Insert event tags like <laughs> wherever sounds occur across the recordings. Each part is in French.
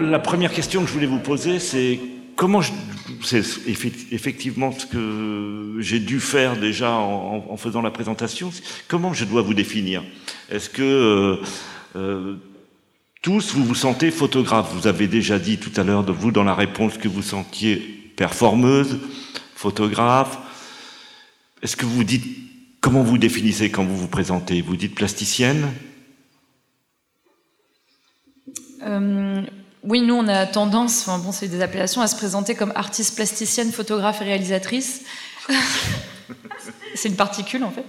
la première question que je voulais vous poser, c'est comment je, c'est effectivement ce que j'ai dû faire déjà en, faisant la présentation. Comment je dois vous définir? Est-ce que euh, euh, tous vous vous sentez photographe? Vous avez déjà dit tout à l'heure de vous dans la réponse que vous sentiez performeuse, photographe. Est-ce que vous dites comment vous définissez quand vous vous présentez? Vous dites plasticienne? Euh, oui, nous, on a tendance, bon, c'est des appellations, à se présenter comme artiste plasticienne, photographe et réalisatrice. <laughs> <laughs> c'est une particule en fait.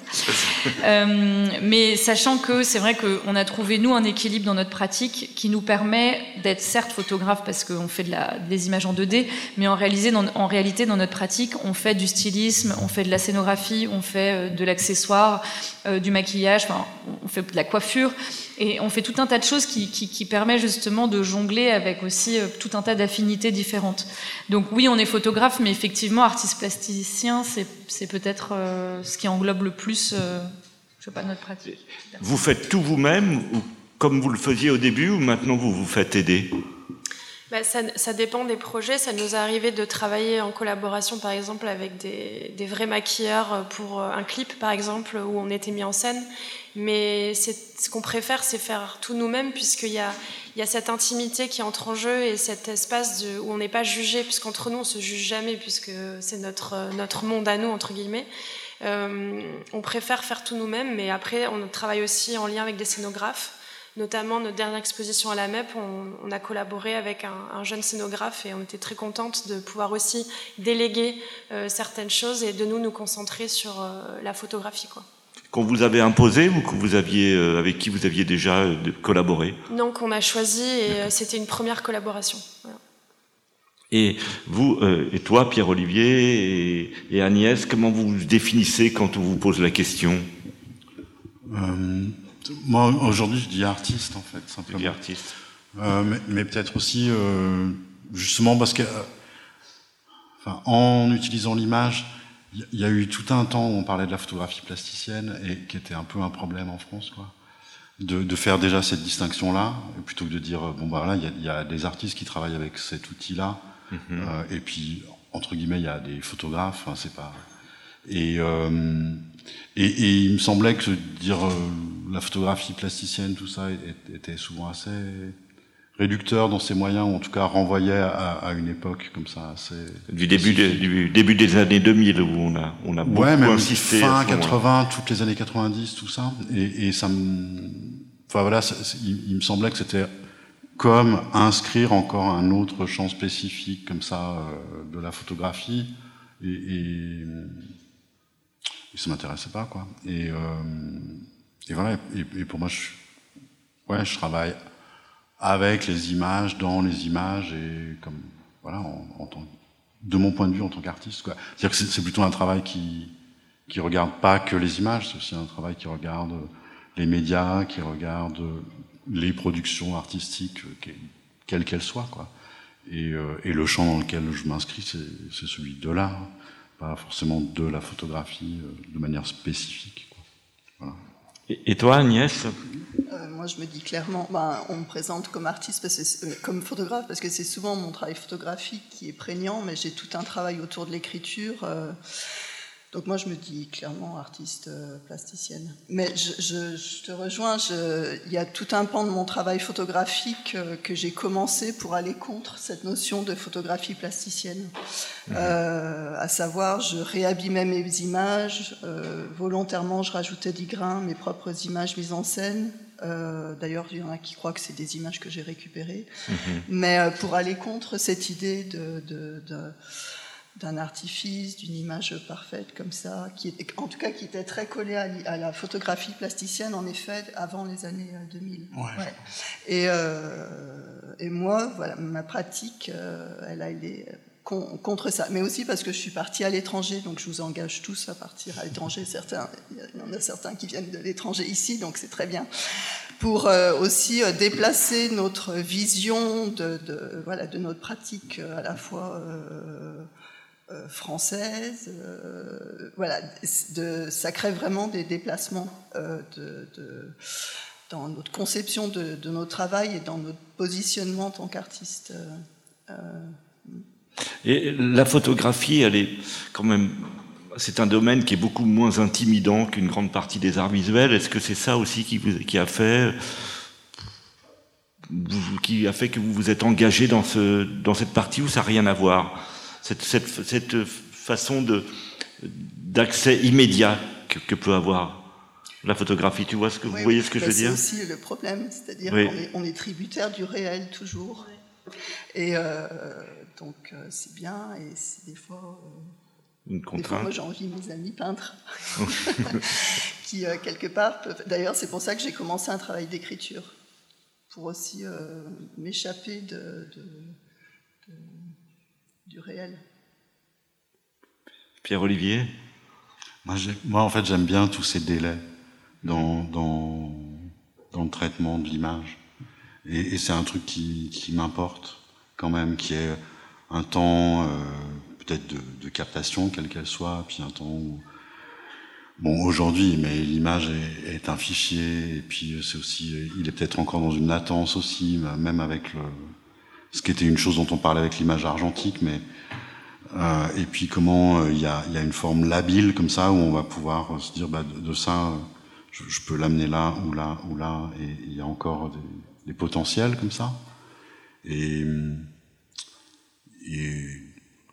Euh, mais sachant que c'est vrai qu'on a trouvé nous un équilibre dans notre pratique qui nous permet d'être certes photographe parce qu'on fait des images en 2D, mais en, réalité dans notre pratique on fait du stylisme, on fait de la scénographie, on fait euh, de l'accessoire, euh, du maquillage, on fait de la coiffure et on fait tout un tas de choses qui, qui permet justement de jongler avec aussi tout un tas d'affinités différentes. Donc oui on est photographe mais effectivement artiste plasticien c'est peut-être ce qui englobe le plus, euh, je sais pas, notre pratique. Vous faites tout vous-même, ou comme vous le faisiez au début, ou maintenant vous vous faites aider? Bah, ça, dépend des projets. Ça nous est arrivé de travailler en collaboration, par exemple, avec des, vrais maquilleurs pour un clip, par exemple, où on était mis en scène. Mais ce qu'on préfère, c'est faire tout nous-mêmes, puisqu'il y a, il y a cette intimité qui entre en jeu et cet espace de, où on n'est pas jugé, puisqu'entre nous, on se juge jamais, puisque c'est notre, notre monde à nous, entre guillemets. Euh, on préfère faire tout nous-mêmes, mais après, on travaille aussi en lien avec des scénographes. Notamment, notre dernière exposition à la MEP, on, a collaboré avec un, jeune scénographe et on était très contente de pouvoir aussi déléguer euh, certaines choses et de nous nous concentrer sur euh, la photographie. Quoi. Qu'on vous avait imposé ou que vous aviez, avec qui vous aviez déjà collaboré? Non, qu'on a choisi et c'était une première collaboration. Et vous, euh, et toi, Pierre-Olivier, et, Agnès, comment vous vous définissez quand on vous pose la question? Euh, Moi, aujourd'hui, je dis artiste, en fait, simplement. Je dis artiste. Euh, mais, mais peut-être aussi, justement, parce que, enfin, en utilisant l'image, il y, a eu tout un temps où on parlait de la photographie plasticienne, et qui était un peu un problème en France, quoi. De, de, faire déjà cette distinction-là, plutôt que de dire bon bah là il y, y a, des artistes qui travaillent avec cet outil-là, Mhm. Euh, et puis, entre guillemets, il y a des photographes, hein, c'est pas. Euh, et, et, il me semblait que dire euh, la photographie plasticienne, tout ça, était souvent assez réducteur dans ses moyens, ou en tout cas renvoyait à, une époque comme ça assez... Du début, du début des années 2000, où on a, on a beaucoup ouais, même insisté. Fin 80, toutes les années 90, tout ça. Et, et ça me... Enfin voilà, il, me semblait que c'était comme inscrire encore un autre champ spécifique comme ça euh, de la photographie. Et, et, et ça m'intéressait pas quoi. Et, euh, et voilà et, pour moi je ouais je travaille avec les images dans les images et comme voilà en, de mon point de vue en tant qu'artiste quoi. C'est-à-dire que c'est plutôt un travail qui qui regarde pas que les images c'est aussi un travail qui regarde les médias qui regarde les productions artistiques, euh, quelles qu'elles soient. Quoi. Et, euh, et, le champ dans lequel je m'inscris, c'est celui de l'art, pas forcément de la photographie euh, de manière spécifique. Quoi. Voilà. Et, toi, Agnès? Moi, je me dis clairement, ben, on me présente comme artiste, parce que comme photographe, parce que c'est souvent mon travail photographique qui est prégnant, mais j'ai tout un travail autour de l'écriture. Donc moi, je me dis clairement artiste euh, plasticienne. Mais je, te rejoins, il y a tout un pan de mon travail photographique euh, que j'ai commencé pour aller contre cette notion de photographie plasticienne. Mhm. Euh, à savoir, je réabîmais mes images, volontairement je rajoutais des grains, mes propres images mises en scène. D'ailleurs, il y en a qui croient que c'est des images que j'ai récupérées. Mhm. Mais pour aller contre cette idée de, de, de d'un artifice, d'une image parfaite comme ça, qui est, en tout cas qui était très collée à, la photographie plasticienne, en effet, avant les années 2000. Euh, ouais. Et, euh, et, moi, voilà, ma pratique, euh, elle a été contre ça. Mais aussi parce que je suis partie à l'étranger, donc je vous engage tous à partir à l'étranger. <laughs> Certains, il y en a certains qui viennent de l'étranger ici, donc c'est très bien. Pour aussi déplacer notre vision de, de, voilà, de notre pratique à la fois française. Euh, voilà, de, ça crée vraiment des déplacements euh, dans notre conception de, de, notre travail et dans notre positionnement en tant qu'artiste. Euh, et la photographie, elle est quand même, c'est un domaine qui est beaucoup moins intimidant qu'une grande partie des arts visuels. Est-ce que c'est ça aussi qui, vous, qui a fait, qui a fait que vous vous êtes engagé dans ce, dans cette partie où ça n'a rien à voir? Cette, cette, cette façon d'accès immédiat que, que, peut avoir la photographie. Tu vois ce que vous voyez ce que je veux dire? C'est aussi le problème, c'est-à-dire qu'on est, on est, tributaire du réel toujours. Et euh, donc euh, c'est bien et c'est des fois. Euh, Une contrainte. Des fois, moi j'envie mes amis peintres <laughs> <laughs> qui euh, quelque part peuvent. D'ailleurs c'est pour ça que j'ai commencé un travail d'écriture pour aussi euh, m'échapper de, du réel. Pierre-Olivier moi, en fait, j'aime bien tous ces délais dans, dans, le traitement de l'image. Et, c'est un truc qui, m'importe quand même, qui est un temps euh, peut-être de, captation, quelle qu'elle soit, puis un temps où... Bon, aujourd'hui, mais l'image est, est, un fichier, et puis c'est aussi, il est peut-être encore dans une latence aussi, même avec le, ce qui était une chose dont on parlait avec l'image argentique, mais euh, et puis comment il euh, y, y, a, une forme labile comme ça où on va pouvoir euh, se dire bah, de, ça, je, je peux l'amener là ou là ou là, et il y a encore des, potentiels comme ça. Et,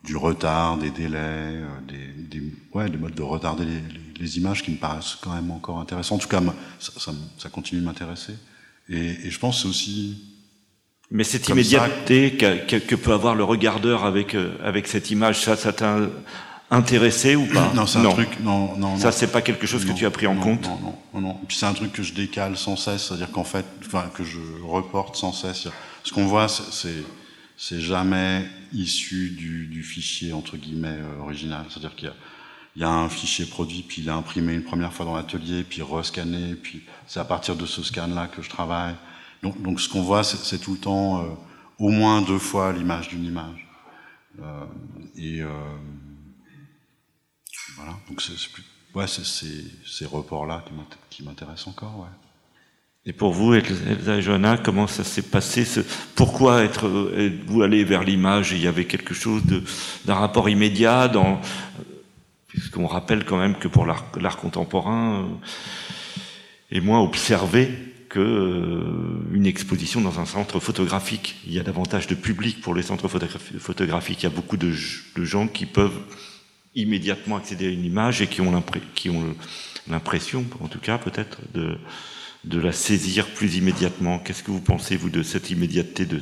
du retard, des délais, des, des, ouais, des modes de retarder les, les, images qui me paraissent quand même encore intéressants. En tout cas, ça, ça, ça continue de m'intéresser. Et, et, je pense aussi mais cette immédiateté que, peut avoir le regardeur avec, euh, avec cette image, ça, ça t'a intéressé ou pas? Non, c'est un truc. Non, non. Ça, c'est pas quelque chose non, que tu as pris en non, compte? Non, non, non. Puis c'est un truc que je décale sans cesse, c'est-à-dire qu'en fait, enfin, que je reporte sans cesse. Ce qu'on voit, c'est c'est jamais issu du, du, fichier entre guillemets euh, original. C'est-à-dire qu'il y a il y a un fichier produit, puis il est imprimé une première fois dans l'atelier, puis rescanné, puis c'est à partir de ce scan-là que je travaille. Donc, ce qu'on voit, c'est tout le temps euh, au moins deux fois l'image d'une image. Euh, et euh, voilà, donc c'est ouais, ces reports-là qui m'intéressent encore. Ouais. Et pour vous, Elsa et Johanna, comment ça s'est passé Pourquoi être, vous allé vers l'image? Il y avait quelque chose d'un rapport immédiat puisqu'on rappelle quand même que pour l'art contemporain, euh, et moins observé euh, une exposition dans un centre photographique. Il y a davantage de public pour les centres photographiques. Il y a beaucoup de, gens qui peuvent immédiatement accéder à une image et qui ont l'impression, en tout cas peut-être, de, de la saisir plus immédiatement. Qu'est-ce que vous pensez, vous, de cette immédiateté de...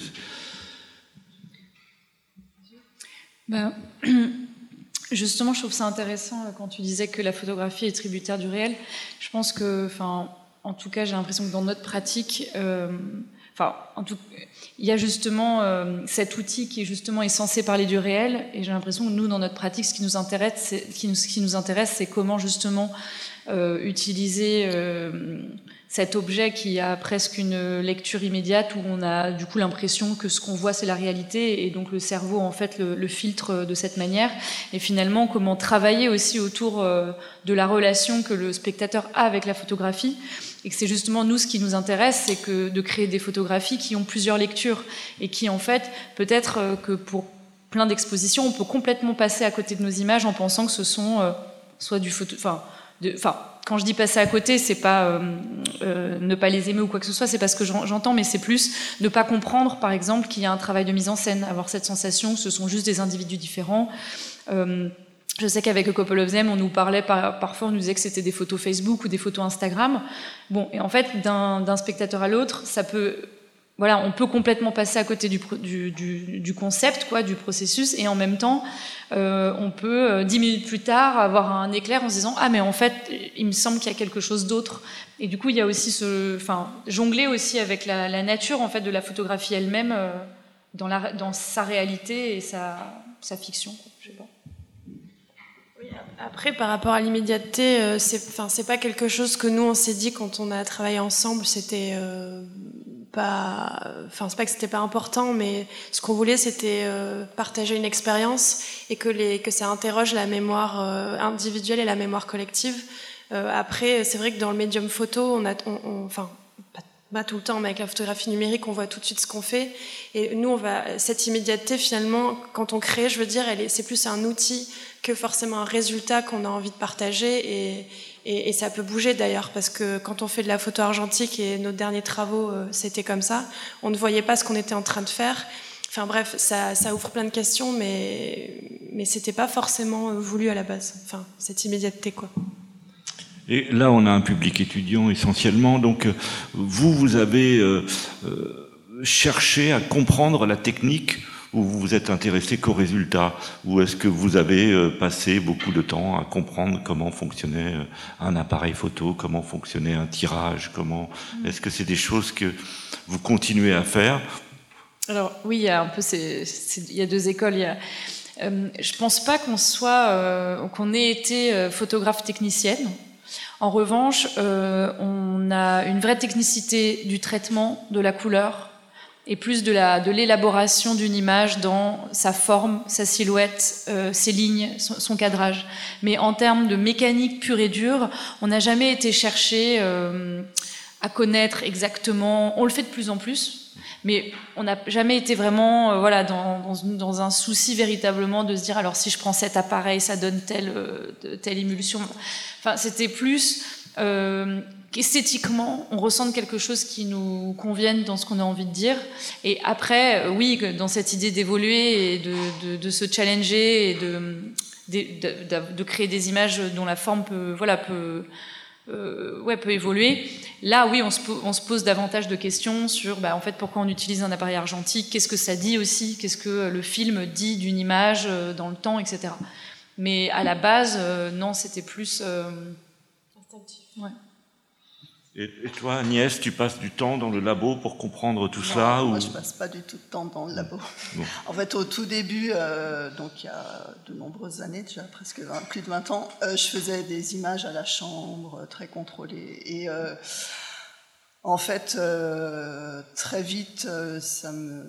Ben, <clears throat> justement, je trouve ça intéressant euh, quand tu disais que la photographie est tributaire du réel. Je pense que, enfin, en tout cas, j'ai l'impression que dans notre pratique, euh, il y a justement euh, cet outil qui est justement est censé parler du réel, et j'ai l'impression que nous, dans notre pratique, ce qui nous intéresse, c'est, comment justement utiliser euh, cet objet qui a presque une lecture immédiate où on a du coup l'impression que ce qu'on voit c'est la réalité et donc le cerveau en fait le, filtre de cette manière. Et finalement comment travailler aussi autour euh, de la relation que le spectateur a avec la photographie. Et que c'est justement nous ce qui nous intéresse c'est que de créer des photographies qui ont plusieurs lectures et qui en fait peut-être euh, que pour plein d'expositions on peut complètement passer à côté de nos images en pensant que ce sont euh, soit du photo enfin enfin, quand je dis passer à côté, c'est pas euh, euh, ne pas les aimer ou quoi que ce soit, c'est parce que j'entends, mais c'est plus ne pas comprendre, par exemple, qu'il y a un travail de mise en scène, avoir cette sensation que ce sont juste des individus différents. Euh, je sais qu'avec Couple of Them, on nous parlait par, parfois, on nous disait que c'était des photos Facebook ou des photos Instagram. Bon, et en fait, d'un spectateur à l'autre, ça peut voilà, on peut complètement passer à côté du, concept, quoi, du processus, et en même temps, euh, on peut euh, dix minutes plus tard avoir un éclair en se disant ah mais en fait, il me semble qu'il y a quelque chose d'autre. Et du coup, il y a aussi ce, enfin, jongler aussi avec la, nature en fait de la photographie elle-même euh, dans, sa réalité et sa, fiction. Quoi, je sais pas. Après, par rapport à l'immédiateté, euh, c'est, enfin, c'est pas quelque chose que nous on s'est dit quand on a travaillé ensemble. C'était pas, enfin c'est pas que c'était pas important, mais ce qu'on voulait c'était euh, partager une expérience et que les que ça interroge la mémoire euh, individuelle et la mémoire collective. Euh, après, c'est vrai que dans le médium photo, on a, enfin pas tout le temps, mais avec la photographie numérique, on voit tout de suite ce qu'on fait. Et nous, on va, cette immédiateté, finalement, quand on crée, je veux dire, c'est plus un outil que forcément un résultat qu'on a envie de partager. Et, et, ça peut bouger d'ailleurs, parce que quand on fait de la photo argentique, et nos derniers travaux, euh, c'était comme ça, on ne voyait pas ce qu'on était en train de faire. Enfin bref, ça, ouvre plein de questions, mais, mais c'était pas forcément euh, voulu à la base. Enfin, cette immédiateté, quoi. Et là, on a un public étudiant essentiellement. Donc, euh, vous, vous avez cherché à comprendre la technique ou vous vous êtes intéressé qu'au résultat Ou est-ce que vous avez passé beaucoup de temps à comprendre comment fonctionnait un appareil photo, comment fonctionnait un tirage comment mm. Est-ce que c'est des choses que vous continuez à faire? Alors oui, il y a un peu, il y a deux écoles. Il y a, je pense pas qu'on soit, qu'on ait été photographe technicienne. En revanche, euh, on a une vraie technicité du traitement de la couleur et plus de l'élaboration de d'une image dans sa forme, sa silhouette, euh, ses lignes, son, cadrage. Mais en termes de mécanique pure et dure, on n'a jamais été chercher euh, à connaître exactement. On le fait de plus en plus, mais on n'a jamais été vraiment voilà, dans, dans, un souci véritablement de se dire alors si je prends cet appareil, ça donne telle, telle émulsion. Enfin, c'était plus euh, esthétiquement, on ressent quelque chose qui nous convienne dans ce qu'on a envie de dire. Et après, euh, oui, dans cette idée d'évoluer et de, se challenger et de, de, créer des images dont la forme peut, voilà, peut, euh, ouais, peut évoluer. Là, oui, on se, on se, pose davantage de questions sur, bah, en fait, pourquoi on utilise un appareil argentique, qu'est-ce que ça dit aussi, qu'est-ce que le film dit d'une image dans le temps, etc. Mais à la base, euh, non, c'était plus. Euh, Instinctif. Ouais. Et, toi, Agnès, tu passes du temps dans le labo pour comprendre tout ça Moi, je passe pas du tout de temps dans le labo. En fait, au tout début, euh, donc il y a de nombreuses années, déjà presque plus de 20 ans, je faisais des images à la chambre, très contrôlées. Et en fait, très vite, ça me,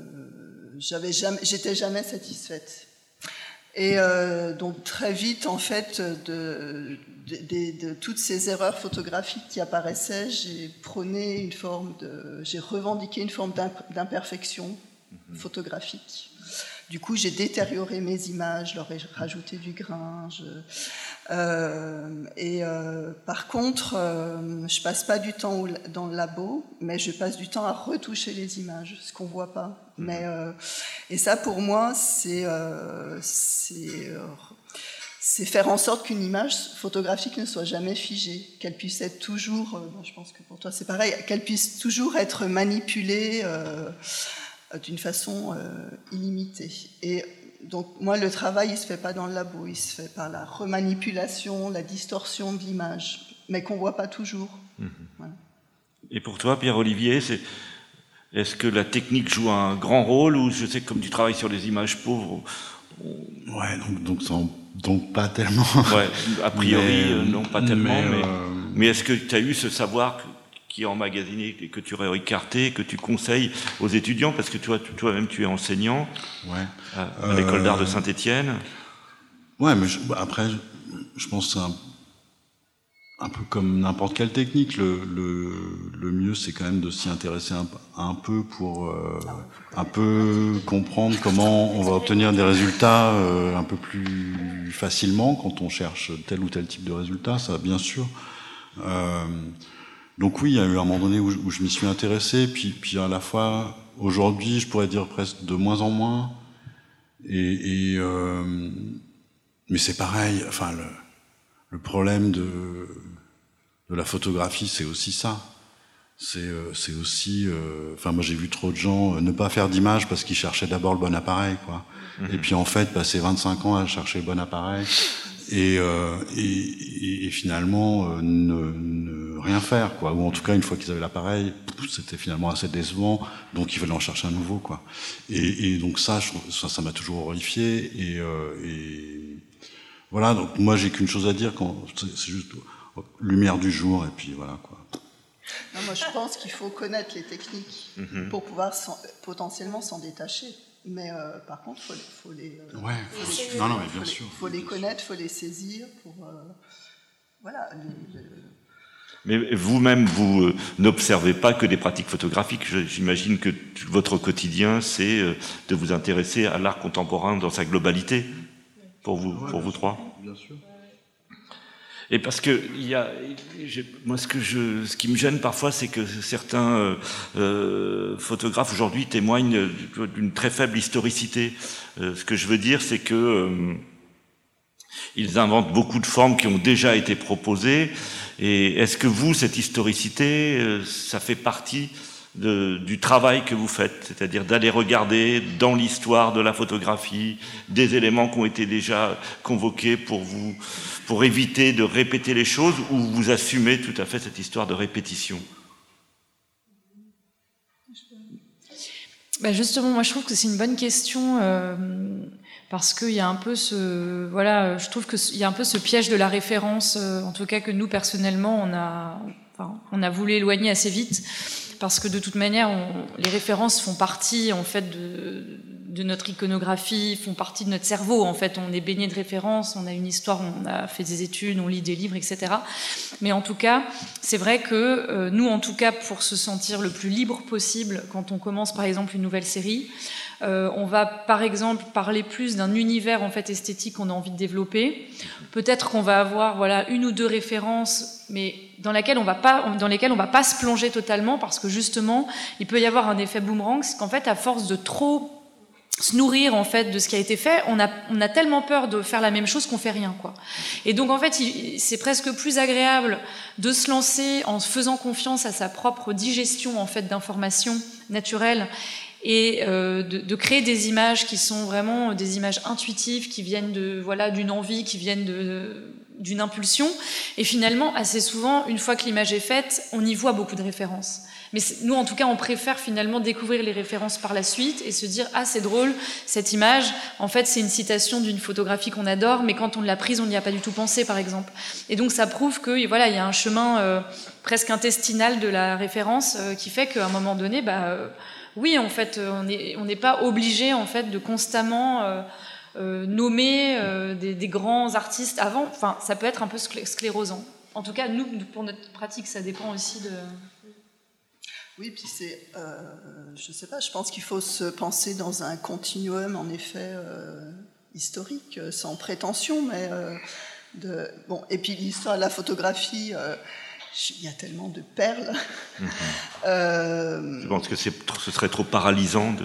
j'avais jamais, j'étais jamais satisfaite. Et euh, donc très vite, en fait, de, de, toutes ces erreurs photographiques qui apparaissaient, j'ai prôné une forme de, j'ai revendiqué une forme d'imperfection mhm. photographique. Du coup, j'ai détérioré mes images, leur ai rajouté du grain. Euh, et euh, par contre, euh, je passe pas du temps dans le labo, mais je passe du temps à retoucher les images, ce qu'on voit pas. Mhm. Mais et ça, pour moi, c'est c'est faire en sorte qu'une image photographique ne soit jamais figée, qu'elle puisse être toujours, je pense que pour toi c'est pareil, qu'elle puisse toujours être manipulée euh, d'une façon euh, illimitée. Et donc moi, le travail, il se fait pas dans le labo, il se fait par la remanipulation, la distorsion de l'image, mais qu'on voit pas toujours. Mhm. Et pour toi, Pierre-Olivier, c'est est-ce que la technique joue un grand rôle ou je sais que comme tu travailles sur les images pauvres Ouais, donc, donc, donc, pas tellement. Ouais, a priori, euh, non, pas tellement. Mais, mais est-ce que tu as eu ce savoir qui est emmagasiné et que tu aurais écarté, que tu conseilles aux étudiants, parce que toi, toi-même, tu es enseignant ouais. à, l'école d'art de euh, Saint-Étienne. Ouais, mais bah, après, je pense que c'est un, peu comme n'importe quelle technique. Le, le, mieux, c'est quand même de s'y intéresser un, un, peu pour euh, un peu comprendre comment on va obtenir des résultats euh, un peu plus facilement quand on cherche tel ou tel type de résultat. Ça, bien sûr. Euh, donc oui, il y a eu un moment donné où je, m'y suis intéressé, puis, puis à la fois, aujourd'hui, je pourrais dire presque de moins en moins. Et, et euh, mais c'est pareil, enfin, le, le problème de, de, la photographie, c'est aussi ça. C'est euh, aussi, euh, enfin, moi j'ai vu trop de gens ne pas faire d'image parce qu'ils cherchaient d'abord le bon appareil, quoi. Mhm. Et puis en fait, passer 25 ans à chercher le bon appareil, et, euh, et, et, finalement euh, ne, ne, rien faire quoi ou en tout cas une fois qu'ils avaient l'appareil c'était finalement assez décevant donc ils veulent en chercher un nouveau quoi et, et donc ça ça ça m'a toujours horrifié et, euh, et voilà donc moi j'ai qu'une chose à dire quand c'est juste lumière du jour et puis voilà quoi non, moi je pense qu'il faut connaître les techniques mm-hmm. pour pouvoir potentiellement s'en détacher mais euh, par contre, il faut, les, euh, ouais. non, non, mais bien sûr. faut les connaître, il faut les saisir pour. Euh, voilà. Mais vous-même, vous, euh, n'observez pas que des pratiques photographiques. J'imagine que votre quotidien, c'est euh, de vous intéresser à l'art contemporain dans sa globalité, pour vous, pour vous trois. Bien sûr. Et parce que il y a, moi ce qui me gêne parfois, c'est que certains euh, euh photographes aujourd'hui témoignent d'une très faible historicité. Euh, ce que je veux dire, c'est que ils inventent beaucoup de formes qui ont déjà été proposées. Et est-ce que vous, cette historicité, ça fait partie du travail que vous faites, c'est-à-dire d'aller regarder dans l'histoire de la photographie des éléments qui ont été déjà convoqués pour vous, pour éviter de répéter les choses, ou vous assumez tout à fait cette histoire de répétition? Bah Justement, moi je trouve que c'est une bonne question. Euh, parce qu'il y a un peu ce voilà je trouve qu'il y a un peu ce piège de la référence euh, en tout cas que nous personnellement on a on a voulu éloigner assez vite parce que de toute manière, les références font partie en fait de, notre iconographie, font partie de notre cerveau. En fait, on est baigné de références, on a une histoire, on a fait des études, on lit des livres, etc. Mais en tout cas, c'est vrai que euh, nous, en tout cas, pour se sentir le plus libre possible, quand on commence par exemple une nouvelle série, euh, on va par exemple parler plus d'un univers en fait esthétique qu'on a envie de développer. Peut-être qu'on va avoir voilà une ou deux références, mais dans, laquelle on va pas, dans lesquelles on va pas se plonger totalement parce que justement il peut y avoir un effet boomerang, c'est qu'en fait à force de trop se nourrir en fait de ce qui a été fait, on a, on a tellement peur de faire la même chose qu'on fait rien quoi. Et donc en fait c'est presque plus agréable de se lancer en faisant confiance à sa propre digestion en fait d'informations naturelles et euh, de, créer des images qui sont vraiment des images intuitives, qui viennent de voilà d'une envie, qui viennent de d'une impulsion. Et finalement, assez souvent, une fois que l'image est faite, on y voit beaucoup de références. Mais nous, en tout cas, on préfère finalement découvrir les références par la suite et se dire ah c'est drôle cette image. En fait, c'est une citation d'une photographie qu'on adore, mais quand on l'a prise, on n'y a pas du tout pensé, par exemple. Et donc ça prouve que voilà, il y a un chemin euh, presque intestinal de la référence euh, qui fait qu'à un moment donné, bah oui, en fait, on n'est pas obligé en fait de constamment euh, euh, nommer euh, des, grands artistes avant. Enfin, ça peut être un peu sclérosant. En tout cas, nous, pour notre pratique, ça dépend aussi de. Oui, puis c'est, euh, je sais pas, je pense qu'il faut se penser dans un continuum, en effet, euh, historique, sans prétention, mais bon. Et puis l'histoire de la photographie il y a tellement de perles. <laughs> Mhm. euh, Je pense que ce serait trop paralysant de.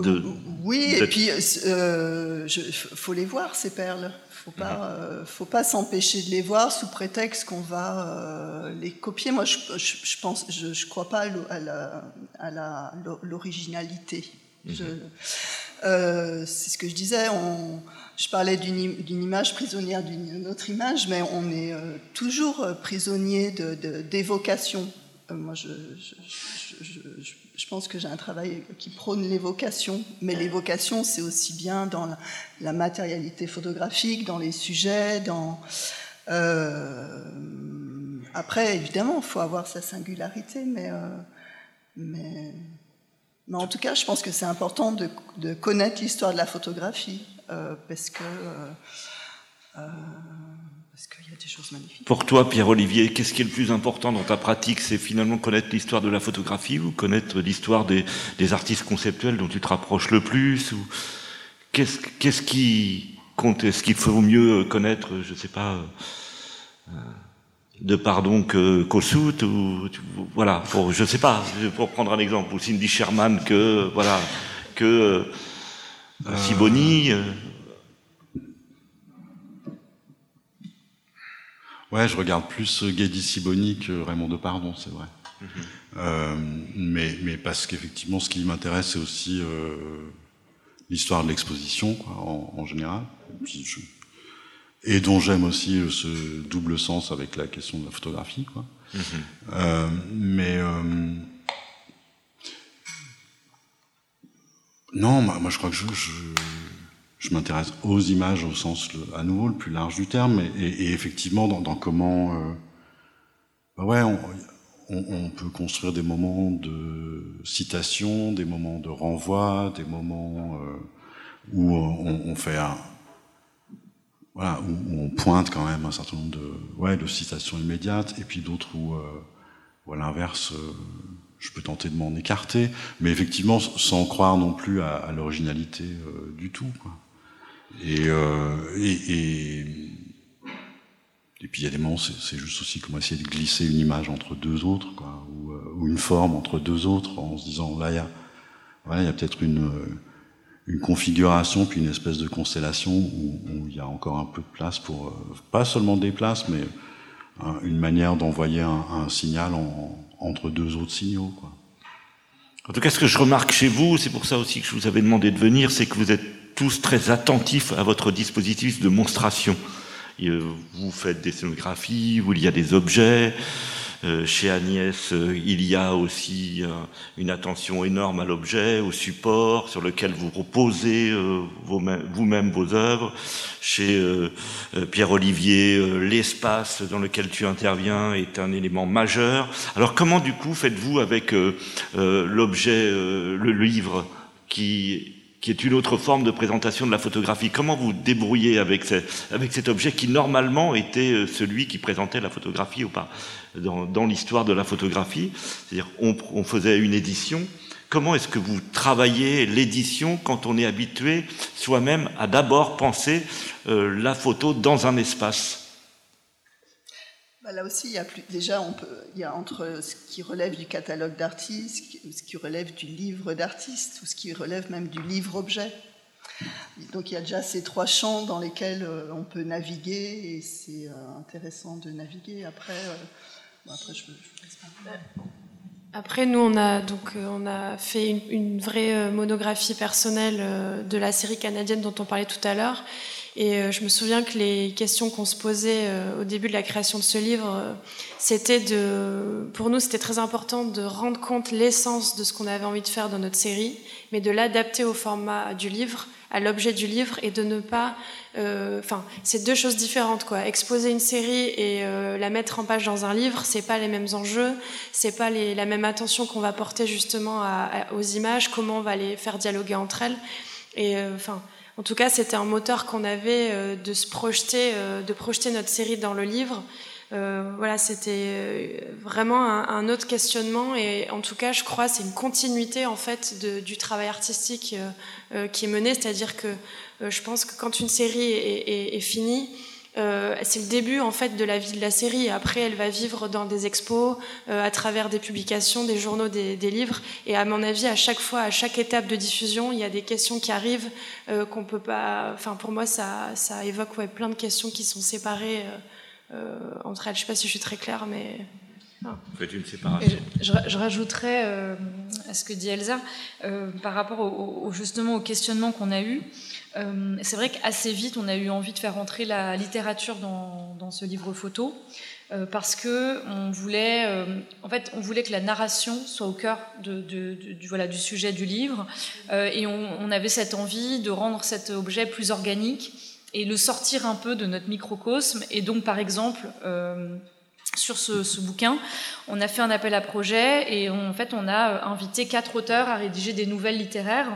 de oui, et puis il euh, faut les voir ces perles. Faut pas, mhm. euh, faut pas s'empêcher de les voir sous prétexte qu'on va euh, les copier. Moi, je, je, je pense, je, je, crois pas à la, à l'originalité. Mhm. Euh, c'est ce que je disais. Je parlais d'une image prisonnière d'une autre image, mais on est toujours prisonnier d'évocation. Moi, je, pense que j'ai un travail qui prône l'évocation, mais l'évocation, c'est aussi bien dans la, matérialité photographique, dans les sujets, dans... Euh, après, évidemment, il faut avoir sa singularité, mais, euh, mais, mais, en tout cas, je pense que c'est important de, de connaître l'histoire de la photographie. Euh, parce que euh, euh, parce qu'il y a des choses magnifiques. Pour toi, Pierre-Olivier, qu'est-ce qui est le plus important dans ta pratique? C'est finalement connaître l'histoire de la photographie ou connaître l'histoire des, des, artistes conceptuels dont tu te rapproches le plus ou qu'est-ce, qui compte? Est-ce qu'il faut mieux connaître, je ne sais pas, euh, de pardon que Kossuth ou voilà, pour je sais pas, pour prendre un exemple, ou Cindy Sherman que voilà que euh, Siboni euh... Ouais, je regarde plus Gadi Siboni que Raymond Depardon, c'est vrai. Mm -hmm. euh, mais, mais parce qu'effectivement, ce qui m'intéresse, c'est aussi euh, l'histoire de l'exposition, en, en, général. Puis je, et dont j'aime aussi euh, ce double sens avec la question de la photographie. Quoi. Mm -hmm. mais Non, moi je crois que je, je, je m'intéresse aux images au sens le, à nouveau le plus large du terme et, et, et effectivement dans, dans comment euh, bah ouais on, on, on, peut construire des moments de citation, des moments de renvoi, des moments euh, où on, on, fait un voilà, où, on pointe quand même un certain nombre de, ouais, de citations immédiates, et puis d'autres où, à l'inverse, je peux tenter de m'en écarter, mais effectivement sans croire non plus à, l'originalité du tout. Quoi. Et, et, et, et, puis il y a des moments, c'est juste aussi comment essayer de glisser une image entre deux autres, quoi, ou, ou, une forme entre deux autres, en se disant là il y a, voilà, il y a peut-être une une configuration puis une espèce de constellation où, il y a encore un peu de place pour euh, pas seulement des places, mais une manière d'envoyer un, signal entre deux autres signaux. Quoi. En tout cas, ce que je remarque chez vous, c'est pour ça aussi que je vous avais demandé de venir, c'est que vous êtes tous très attentifs à votre dispositif de monstration. Vous faites des scénographies où il y a des objets, euh, chez Agnès, euh, il y a aussi euh, une attention énorme à l'objet, au support sur lequel vous reposez vous-même vos œuvres. Chez Pierre-Olivier, l'espace dans lequel tu interviens est un élément majeur. Alors comment du coup faites-vous avec l'objet, le livre qui est une autre forme de présentation de la photographie? Comment vous débrouillez avec, avec cet objet qui normalement était celui qui présentait la photographie ou pas? Dans, l'histoire de la photographie. C'est-à-dire, on, faisait une édition. Comment est-ce que vous travaillez l'édition quand on est habitué soi-même à d'abord penser euh, la photo dans un espace? Bah, Là aussi, déjà, il y a entre ce qui relève du catalogue d'artistes, ce qui relève du livre d'artiste, ou ce qui relève même du livre-objet. Donc il y a déjà ces trois champs dans lesquels euh, on peut naviguer et c'est euh, intéressant de naviguer. Après, après, nous, on a, donc, euh, on a fait une, vraie euh, monographie personnelle euh, de la série canadienne dont on parlait tout à l'heure. Et je me souviens que les questions qu'on se posait au début de la création de ce livre, c'était de, pour nous, c'était très important de rendre compte l'essence de ce qu'on avait envie de faire dans notre série, mais de l'adapter au format du livre, à l'objet du livre, et de ne pas euh, enfin, c'est deux choses différentes, quoi. Exposer une série et euh, la mettre en page dans un livre, c'est pas les mêmes enjeux, c'est pas la même attention qu'on va porter justement aux images, comment on va les faire dialoguer entre elles. Et euh, enfin, en tout cas, c'était un moteur qu'on avait de se projeter, de projeter notre série dans le livre. Euh, voilà, c'était vraiment un, autre questionnement et en tout cas, je crois, c'est une continuité en fait du travail artistique euh, qui est mené, c'est-à-dire que euh, je pense que quand une série est, finie, euh, c'est le début en fait de la vie de la série. Après, elle va vivre dans des expos, euh, à travers des publications, des journaux, des, livres. Et à mon avis, à chaque fois, à chaque étape de diffusion, il y a des questions qui arrivent qu'on peut pas. Enfin, pour moi, ça, évoque plein de questions qui sont séparées entre elles. Je sais pas si je suis très claire, mais. Faites une séparation. Je, je, rajouterais à ce que dit Elsa par rapport au, justement au questionnement qu'on a eu. Euh, c'est vrai qu'assez vite, on a eu envie de faire entrer la littérature dans, ce livre photo, euh, parce que on voulait, euh, en fait, on voulait que la narration soit au cœur du, voilà, du sujet du livre, et on, avait cette envie de rendre cet objet plus organique et le sortir un peu de notre microcosme. Et donc, par exemple, sur ce, bouquin, on a fait un appel à projet et en fait on a euh, invité quatre auteurs à rédiger des nouvelles littéraires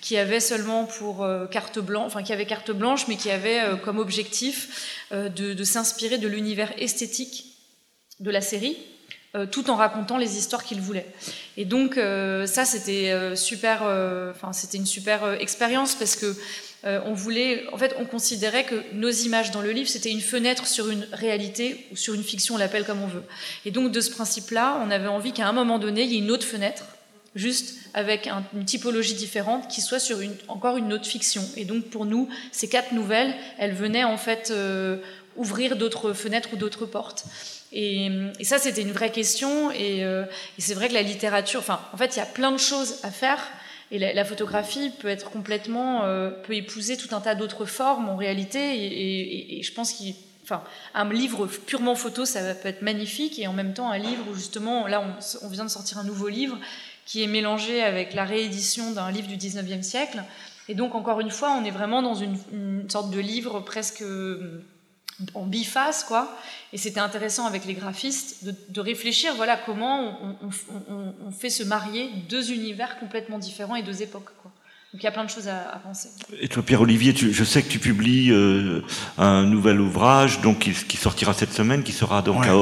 qui avaient seulement pour euh, carte blanche, enfin qui avaient carte blanche, mais qui avaient euh, comme objectif de, s'inspirer de l'univers esthétique de la série. tout en racontant les histoires qu'ils voulaient. Et donc ça, c'était super, enfin c'était une super expérience parce que euh, on voulait, en fait, on considérait que nos images dans le livre, c'était une fenêtre sur une réalité ou sur une fiction, on l'appelle comme on veut. Et donc, de ce principe-là, on avait envie qu'à un moment donné, il y ait une autre fenêtre, juste avec une typologie différente, qui soit sur une, encore une autre fiction. Et donc, pour nous, ces quatre nouvelles, elles venaient en fait euh, ouvrir d'autres fenêtres ou d'autres portes. Et, ça, c'était une vraie question. Et, euh, et c'est vrai que la littérature, enfin, en fait, il y a plein de choses à faire et la, photographie peut être complètement, euh, peut épouser tout un tas d'autres formes en réalité. Et, je pense qu'un enfin, un livre purement photo, ça peut être magnifique. Et en même temps, un livre où justement, là, on, vient de sortir un nouveau livre qui est mélangé avec la réédition d'un livre du 19e siècle. Et donc, encore une fois, on est vraiment dans une, une sorte de livre presque en biface, quoi. Et c'était intéressant avec les graphistes de, réfléchir, voilà, comment on, fait se marier deux univers complètement différents et deux époques, quoi. Donc il y a plein de choses à, penser. Et toi, Pierre-Olivier, je sais que tu publies euh, un nouvel ouvrage donc qui, sortira cette semaine, qui sera donc à,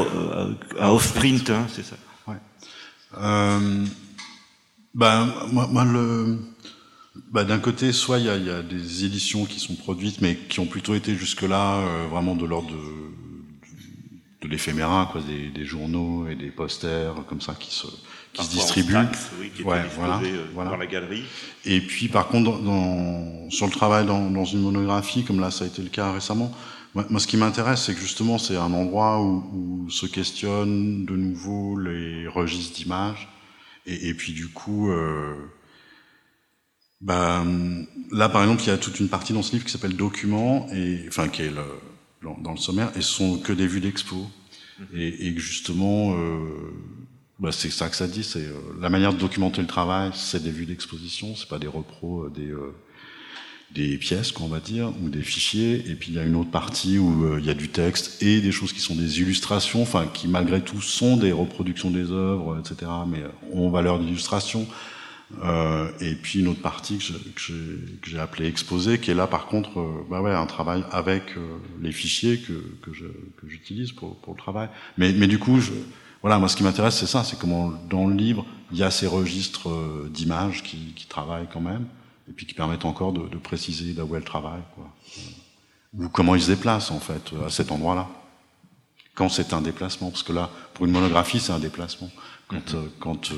à, Offprint, hein, c'est ça? Ouais. euh, ben, moi, moi le, ben, D'un côté, soit il y, y, a des éditions qui sont produites, mais qui ont plutôt été jusque-là euh, vraiment de l'ordre de, de, l'éphéméra, quoi, des, des, journaux et des posters comme ça qui se qui se distribue. oui, qui ouais, voilà, euh, voilà. dans la galerie. Et puis, par contre, dans, sur le travail dans, dans, une monographie, comme là, ça a été le cas récemment, moi, ce qui m'intéresse, c'est que justement, c'est un endroit où, où, se questionnent de nouveau les registres d'images. Et, et, puis, du coup, euh, bah, là, par exemple, il y a toute une partie dans ce livre qui s'appelle Documents, et, enfin, qui est le, dans, le sommaire, et ce sont que des vues d'expo. Mm-hmm. Et, et, justement, euh, bah, c'est ça que ça dit. C'est euh, la manière de documenter le travail, c'est des vues d'exposition, c'est pas des repros, euh, des euh, des pièces, qu'on va dire, ou des fichiers. Et puis il y a une autre partie où il y a du texte et des choses qui sont des illustrations, enfin qui malgré tout sont des reproductions des œuvres, etc. Mais ont valeur d'illustration. Euh, et puis une autre partie que j'ai appelée exposé, qui est là par contre, bah ouais, un travail avec les fichiers que, que j'utilise pour, pour le travail. Mais, mais du coup, je, voilà, moi ce qui m'intéresse c'est ça, c'est comment dans le livre il y a ces registres euh, d'images qui, qui, travaillent quand même, et puis qui permettent encore de, de préciser là où elles travaillent, quoi. ou comment ils se déplacent en fait à cet endroit-là. Quand c'est un déplacement, parce que là, pour une monographie, c'est un déplacement. Quand, euh, quand euh,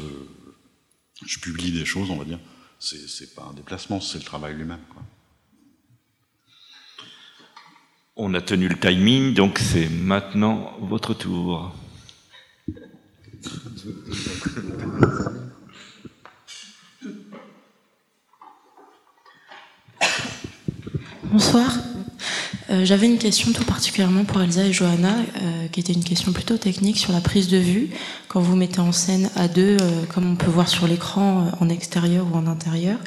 je publie des choses, on va dire, c'est pas un déplacement, c'est le travail lui-même. On a tenu le timing, donc c'est maintenant votre tour. Bonsoir. Euh, j'avais une question tout particulièrement pour Elsa et Johanna, euh, qui était une question plutôt technique sur la prise de vue. Quand vous mettez en scène à deux, euh, comme on peut voir sur l'écran, en extérieur ou en intérieur,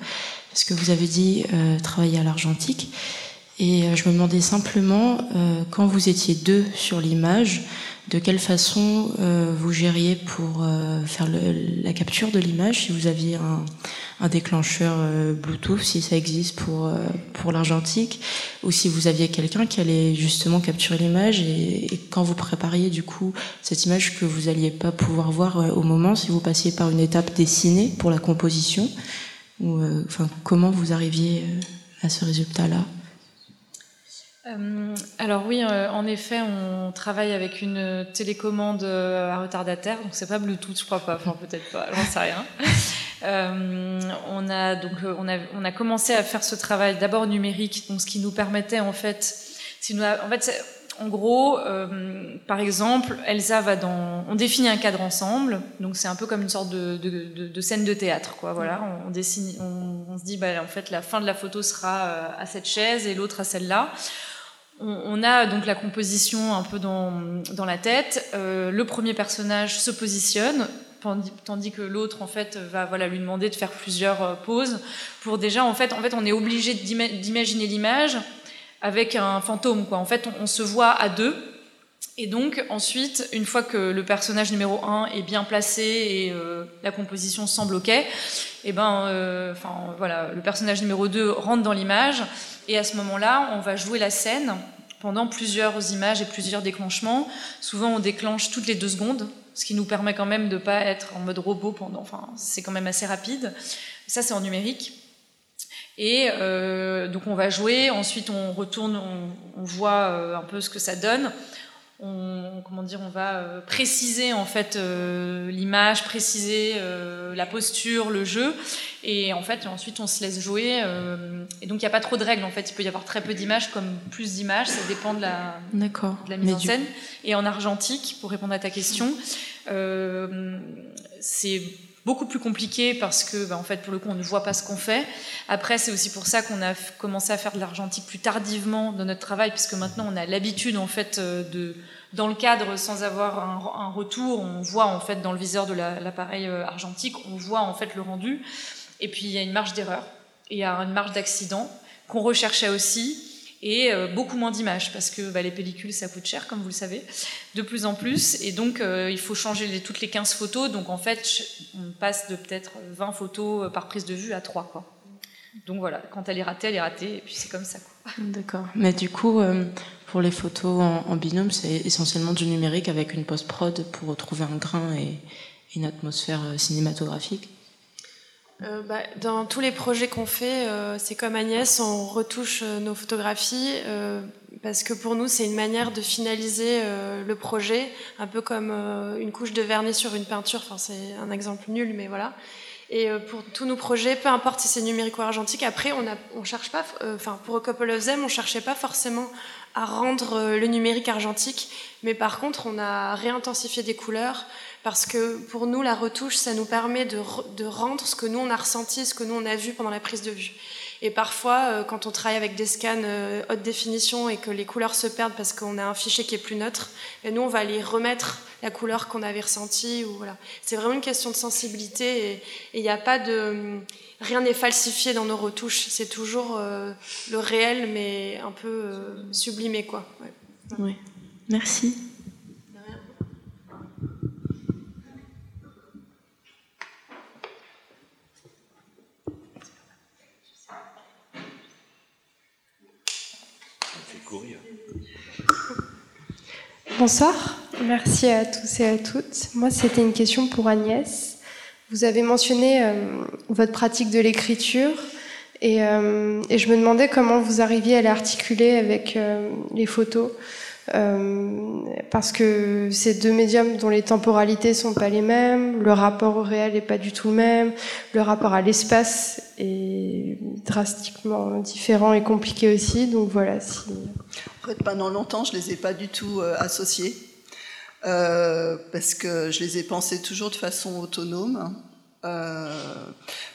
parce que vous avez dit travailler à l'argentique? Et je me demandais simplement, quand vous étiez deux sur l'image, de quelle façon euh, vous gériez pour euh, faire la capture de l'image, si vous aviez un, déclencheur euh, Bluetooth, si ça existe pour, l'argentique, ou si vous aviez quelqu'un qui allait justement capturer l'image, et, quand vous prépariez du coup cette image que vous n'alliez pas pouvoir voir au moment, si vous passiez par une étape dessinée pour la composition, ou comment vous arriviez à ce résultat-là? Euh, alors oui, euh, en effet, on travaille avec une télécommande euh, à retardataire, donc c'est pas Bluetooth, je crois pas, enfin peut-être pas, j'en sais rien. <laughs> on a donc on a, on a commencé à faire ce travail d'abord numérique, donc ce qui nous permettait en fait, si nous, en fait, en gros, par exemple, Elsa va dans, on définit un cadre ensemble, donc c'est un peu comme une sorte de, de, de, scène de théâtre, quoi. Voilà, on, dessine, on, on, se dit, bah, en fait, la fin de la photo sera à cette chaise et l'autre à celle-là on, a donc la composition un peu dans, la tête. Euh, le premier personnage se positionne, tandis que l'autre en fait va voilà lui demander de faire plusieurs euh, poses pour déjà en fait en fait on est obligé d'imaginer l'image avec un fantôme quoi. En fait on, se voit à deux et donc ensuite une fois que le personnage numéro 1 est bien placé et euh, la composition semble ok, et eh ben voilà le personnage numéro 2 rentre dans l'image et à ce moment-là, on va jouer la scène pendant plusieurs images et plusieurs déclenchements. Souvent, on déclenche toutes les deux secondes, ce qui nous permet quand même de ne pas être en mode robot pendant. Enfin, c'est quand même assez rapide. Ça, c'est en numérique. Et euh, donc, on va jouer. Ensuite, on retourne, on, voit euh, un peu ce que ça donne on, comment dire, on va euh, préciser en fait l'image, préciser la posture, le jeu, et en fait ensuite on se laisse jouer. et donc il n'y a pas trop de règles en fait. Il peut y avoir très peu d'images comme plus d'images, ça dépend de la, de la mise en scène. Et en argentique, pour répondre à ta question, c'est beaucoup plus compliqué parce que, bah, en fait, pour le coup, on ne voit pas ce qu'on fait. Après, c'est aussi pour ça qu'on a commencé à faire de l'argentique plus tardivement dans notre travail, puisque maintenant, on a l'habitude, en fait, euh, de, dans le cadre, sans avoir un, retour, on voit, en fait, dans le viseur de l'appareil euh, argentique, on voit, en fait, le rendu. Et puis, il y a une marge d'erreur. Il y a une marge d'accident qu'on recherchait aussi et euh, beaucoup moins d'images parce que bah, les pellicules ça coûte cher comme vous le savez de plus en plus et donc euh, il faut changer toutes les 15 photos donc en fait on passe de peut-être 20 photos euh, par prise de vue à 3 quoi. Donc voilà, quand elle est ratée, elle est ratée, et puis c'est comme ça. D'accord. Mais du coup, pour les photos en, binôme, c'est essentiellement du numérique avec une post-prod pour retrouver un grain et, une atmosphère cinématographique euh, bah, dans tous les projets qu'on fait, c'est comme Agnès, on retouche nos photographies parce que pour nous, c'est une manière de finaliser le projet, un peu comme une couche de vernis sur une peinture. Enfin, c'est un exemple nul, mais voilà. Et euh, pour tous nos projets, peu importe si c'est numérique ou argentique, après, on, a, on cherche pas, euh, enfin, pour A Couple of Them, on cherchait pas forcément à rendre euh, le numérique argentique, mais par contre, on a réintensifié des couleurs, parce que pour nous, la retouche, ça nous permet de, de rendre ce que nous, on a ressenti, ce que nous, on a vu pendant la prise de vue. Et parfois, euh, quand on travaille avec des scans euh, haute définition et que les couleurs se perdent parce qu'on a un fichier qui est plus neutre, nous, on va aller remettre la couleur qu'on avait ressentie. Voilà. C'est vraiment une question de sensibilité et il n'y a pas de... Rien n'est falsifié dans nos retouches. C'est toujours euh, le réel, mais un peu sublimé. Quoi. Oui. Merci. Bonsoir, merci à tous et à toutes. Moi, c'était une question pour Agnès. Vous avez mentionné euh, votre pratique de l'écriture et, euh, et, je me demandais comment vous arriviez à l'articuler avec euh, les photos. Parce que ces deux médiums dont les temporalités sont pas les mêmes, le rapport au réel est pas du tout le même, le rapport à l'espace est drastiquement différent et compliqué aussi. Donc voilà. En fait, pendant longtemps, je les ai pas du tout euh, associés, euh, parce que je les ai pensés toujours de façon autonome, euh,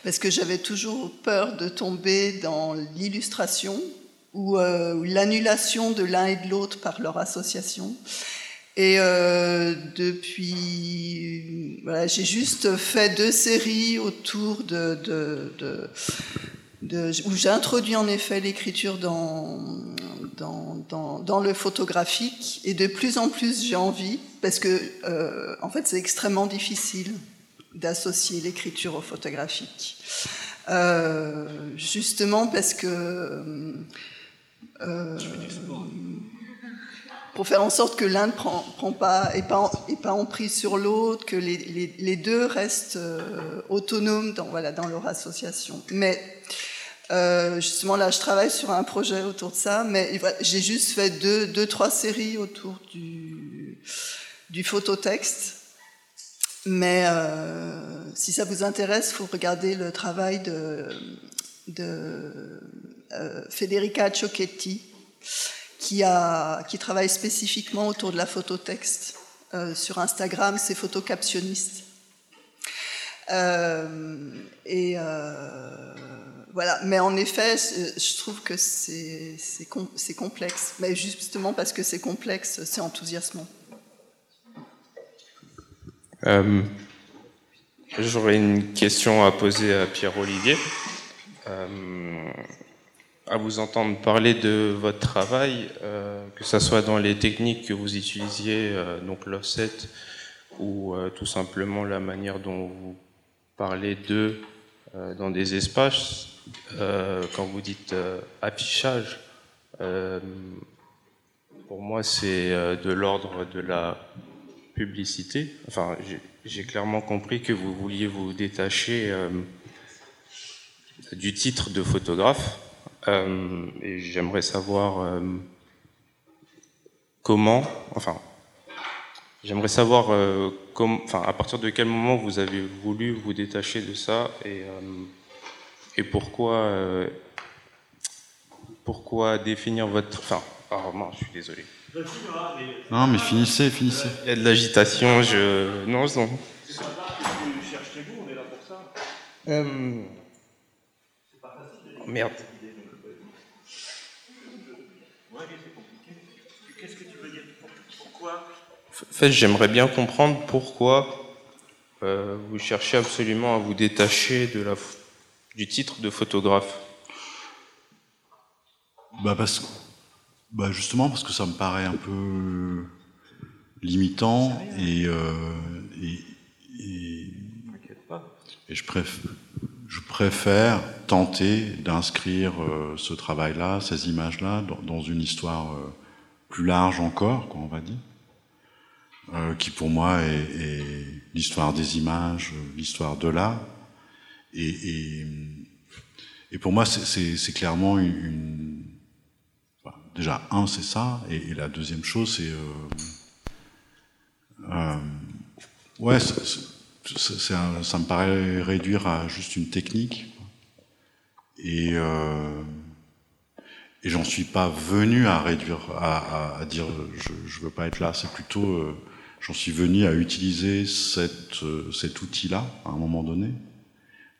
parce que j'avais toujours peur de tomber dans l'illustration ou l'annulation de l'un et de l'autre par leur association. Et depuis, voilà, j'ai juste fait deux séries autour de, où j'ai introduit en effet l'écriture dans, le photographique et de plus en plus j'ai envie, parce que euh, en fait c'est extrêmement difficile d'associer l'écriture au photographique. Euh, justement parce que euh, pour faire en sorte que l'un ne prend, pas et pas, en sur l'autre, que les, deux restent autonomes dans, voilà, dans leur association. Mais euh, justement, là, je travaille sur un projet autour de ça, mais j'ai juste fait deux, trois séries autour du, du phototexte. Mais euh, si ça vous intéresse, il faut regarder le travail de, de euh, Federica Ciocchetti, qui travaille spécifiquement autour de la phototexte. Euh, sur Instagram, c'est photocaptionniste. Euh, et euh, voilà, mais en effet, je trouve que c'est complexe. Mais justement parce que c'est complexe, c'est enthousiasmant. Euh, j'aurais une question à poser à Pierre-Olivier. Euh, à vous entendre parler de votre travail, euh, que ce soit dans les techniques que vous utilisiez, donc l'offset, ou tout simplement la manière dont vous parlez d'eux dans des espaces, euh, quand vous dites euh, affichage, euh, pour moi c'est de l'ordre de la publicité. Enfin, j'ai clairement compris que vous vouliez vous détacher du titre de photographe. Et j'aimerais savoir comment, enfin, j'aimerais savoir enfin, à partir de quel moment vous avez voulu vous détacher de ça et et pourquoi, euh, pourquoi définir votre. Enfin, oh, non, je suis désolé. Non, mais finissez, finissez. Il y a de l'agitation, je. Non, non. Euh... Merde. Qu'est-ce que tu veux dire Pourquoi En fait, j'aimerais bien comprendre pourquoi euh, vous cherchez absolument à vous détacher du titre de photographe bah parce, bah Justement parce que ça me paraît un peu limitant et, euh, et, je préfère. je préfère tenter d'inscrire euh, ce travail-là, ces images-là, dans, une histoire plus large encore, quoi, on va dire, euh, qui pour moi est, l'histoire des images, l'histoire de l'art. Et, et, pour moi, c'est clairement une, déjà un, c'est ça, et, la deuxième chose, c'est ouais, ça me paraît réduire à juste une technique. Et, euh, et j'en suis pas venu à réduire, à, dire je, ne veux pas être là. C'est plutôt, euh, j'en suis venu à utiliser euh, cet outil-là à un moment donné.